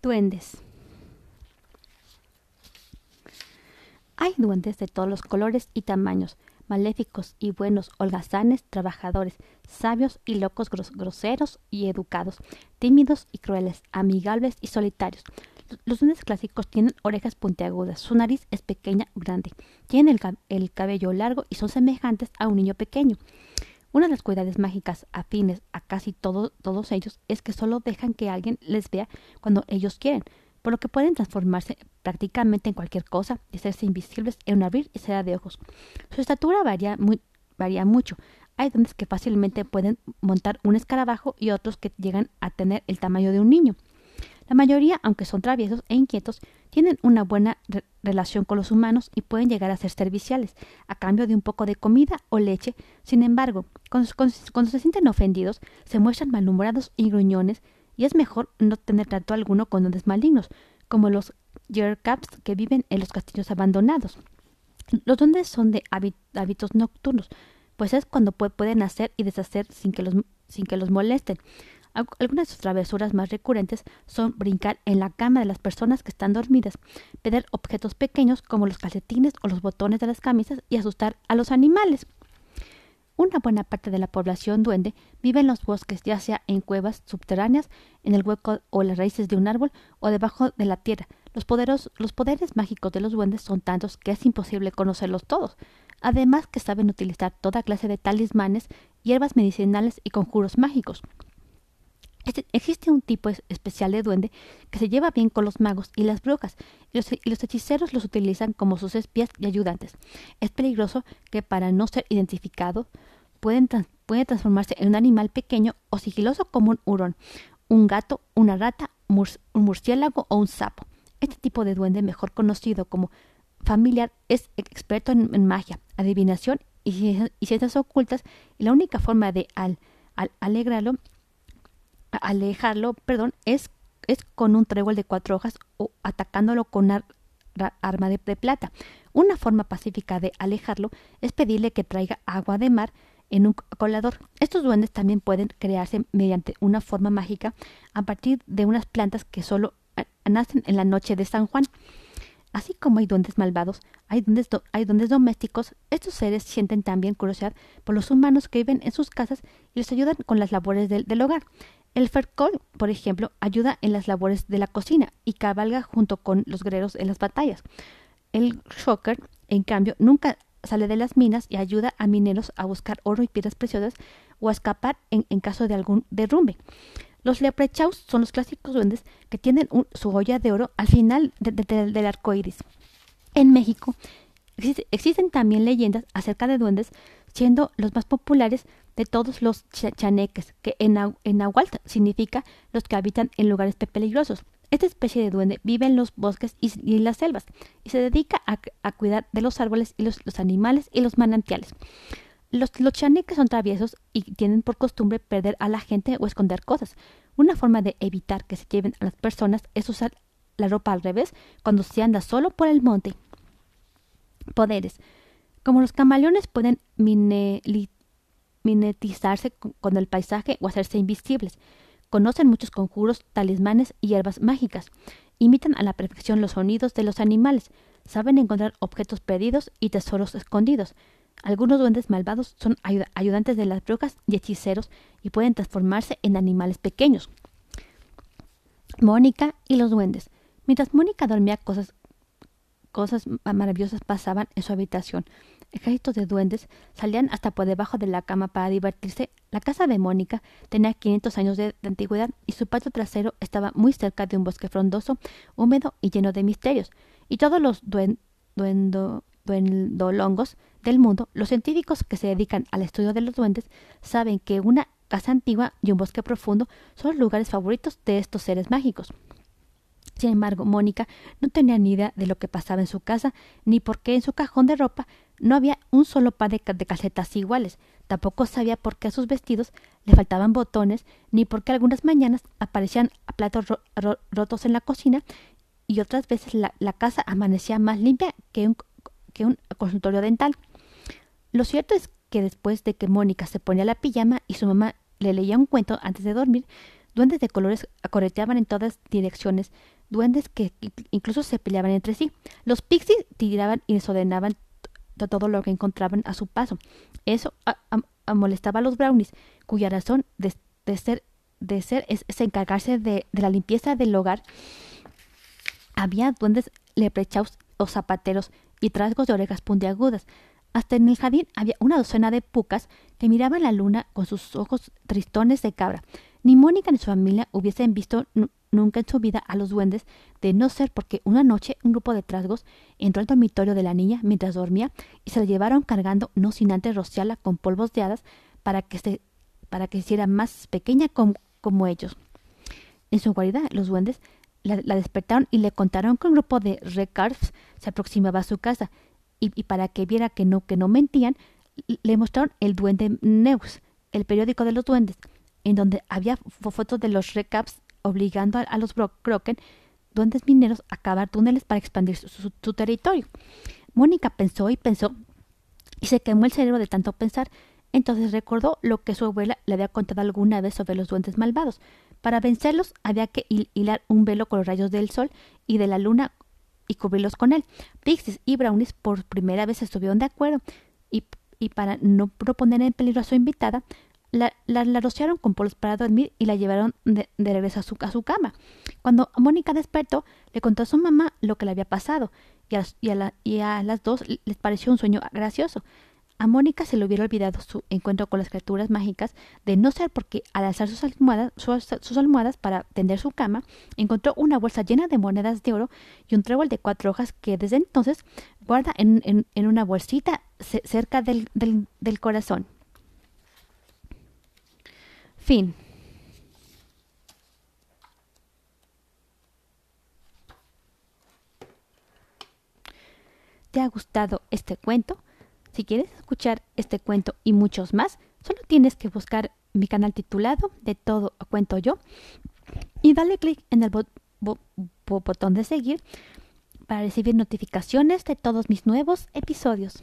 Duendes. Hay duendes de todos los colores y tamaños, maléficos y buenos, holgazanes, trabajadores, sabios y locos, groseros y educados, tímidos y crueles, amigables y solitarios. Los duendes clásicos tienen orejas puntiagudas, su nariz es pequeña o grande, tienen el, cabello largo y son semejantes a un niño pequeño. Una de las cualidades mágicas afines a casi todos ellos es que solo dejan que alguien les vea cuando ellos quieren, por lo que pueden transformarse prácticamente en cualquier cosa y hacerse invisibles en un abrir y cerrar de ojos. Su estatura varía, muy, mucho. Hay duendes que fácilmente pueden montar un escarabajo y otros que llegan a tener el tamaño de un niño. La mayoría, aunque son traviesos e inquietos, tienen una buena relación con los humanos y pueden llegar a ser serviciales, a cambio de un poco de comida o leche. Sin embargo, cuando, se sienten ofendidos, se muestran malhumorados y gruñones, y es mejor no tener trato alguno con duendes malignos, como los Yercaps que viven en los castillos abandonados. Los duendes son de hábitos nocturnos, pues es cuando pueden hacer y deshacer sin que los, sin que los molesten. Algunas de sus travesuras más recurrentes son brincar en la cama de las personas que están dormidas, pedir objetos pequeños como los calcetines o los botones de las camisas y asustar a los animales. Una buena parte de la población duende vive en los bosques, ya sea en cuevas subterráneas, en el hueco o las raíces de un árbol o debajo de la tierra. Los, los poderes mágicos de los duendes son tantos que es imposible conocerlos todos. Además que saben utilizar toda clase de talismanes, hierbas medicinales y conjuros mágicos. Este, existe un tipo especial de duende que se lleva bien con los magos y las brujas, y los, hechiceros los utilizan como sus espías y ayudantes. Es peligroso que para no ser identificado pueden puede transformarse en un animal pequeño o sigiloso como un hurón, un gato, una rata, un murciélago o un sapo. Este tipo de duende, mejor conocido como familiar, es experto en, magia, adivinación y, ciencias ocultas, y la única forma de al, alegrarlo alejarlo, perdón, es, es con un trébol de cuatro hojas o atacándolo con una arma de, plata. Una forma pacífica de alejarlo es pedirle que traiga agua de mar en un colador. Estos duendes también pueden crearse mediante una forma mágica a partir de unas plantas que solo nacen en la noche de San Juan. Así como hay duendes malvados, hay duendes, hay duendes domésticos, estos seres sienten también curiosidad por los humanos que viven en sus casas y les ayudan con las labores del, del hogar. El Fercol, por ejemplo, ayuda en las labores de la cocina y cabalga junto con los guerreros en las batallas. El Shocker, en cambio, nunca sale de las minas y ayuda a mineros a buscar oro y piedras preciosas o a escapar en, caso de algún derrumbe. Los leprechauns son los clásicos duendes que tienen su olla de oro al final del arco iris. En México existen también leyendas acerca de duendes, siendo los más populares de todos los chaneques, que en, Nahuatl significa los que habitan en lugares peligrosos. Esta especie de duende vive en los bosques y, en las selvas y se dedica a, cuidar de los árboles y los, animales y los manantiales. Los, chaneques son traviesos y tienen por costumbre perder a la gente o esconder cosas. Una forma de evitar que se lleven a las personas es usar la ropa al revés cuando se anda solo por el monte. Poderes. Como los camaleones pueden minetizarse con el paisaje o hacerse invisibles. Conocen muchos conjuros, talismanes y hierbas mágicas. Imitan a la perfección los sonidos de los animales. Saben encontrar objetos perdidos y tesoros escondidos. Algunos duendes malvados son ayudantes de las brujas y hechiceros y pueden transformarse en animales pequeños. Mónica y los duendes. Mientras Mónica dormía, cosas, cosas maravillosas pasaban en su habitación. Ejércitos de duendes salían hasta por debajo de la cama para divertirse. La casa de Mónica tenía 500 años de, antigüedad y su patio trasero estaba muy cerca de un bosque frondoso, húmedo y lleno de misterios. Y todos los duendolongos del mundo, los científicos que se dedican al estudio de los duendes, saben que una casa antigua y un bosque profundo son los lugares favoritos de estos seres mágicos. Sin embargo, Mónica no tenía ni idea de lo que pasaba en su casa, ni por qué en su cajón de ropa no había un solo par de, calcetas iguales. Tampoco sabía por qué a sus vestidos le faltaban botones, ni por qué algunas mañanas aparecían platos rotos en la cocina y otras veces la, casa amanecía más limpia que un, consultorio dental. Lo cierto es que después de que Mónica se ponía la pijama y su mamá le leía un cuento antes de dormir, Duendes de colores acorreteaban en todas direcciones, duendes que incluso se peleaban entre sí. Los pixies tiraban y desordenaban todo lo que encontraban a su paso. Eso molestaba a los brownies, cuya razón de, ser, de ser es, encargarse de, la limpieza del hogar. Había duendes leprechaus o zapateros y trasgos de orejas puntiagudas. Hasta en el jardín había una docena de pucas que miraban la luna con sus ojos tristones de cabra. Ni Mónica ni su familia hubiesen visto nunca en su vida a los duendes, de no ser porque una noche un grupo de trasgos entró al dormitorio de la niña mientras dormía y se la llevaron cargando, no sin antes rociarla con polvos de hadas para que se para que hiciera más pequeña como ellos. En su guarida, los duendes la, despertaron y le contaron que un grupo de recards se aproximaba a su casa y, y, para que viera que no, que no mentían, le mostraron el duende Neus, el periódico de los duendes, en donde había fotos de los recaps obligando a, los Broken, duendes mineros, a cavar túneles para expandir su, territorio. Mónica pensó y pensó y se quemó el cerebro de tanto pensar. Entonces recordó lo que su abuela le había contado alguna vez sobre los duendes malvados. Para vencerlos había que hilar un velo con los rayos del sol y de la luna y cubrirlos con él. Pixies y Brownies por primera vez estuvieron de acuerdo y, y para no proponer en peligro a su invitada, la, la, rociaron con polvos para dormir y la llevaron de, regreso a su, a su, cama. Cuando Mónica despertó, le contó a su mamá lo que le había pasado y a, las dos les pareció un sueño gracioso. A Mónica se le hubiera olvidado su encuentro con las criaturas mágicas de no ser porque al alzar sus almohadas, sus, almohadas para tender su cama, encontró una bolsa llena de monedas de oro y un trébol de cuatro hojas que desde entonces guarda en, en, una bolsita cerca del, del corazón. Fin. ¿Te ha gustado este cuento? Si quieres escuchar este cuento y muchos más, solo tienes que buscar mi canal titulado De todo cuento yo y dale clic en el botón de seguir para recibir notificaciones de todos mis nuevos episodios.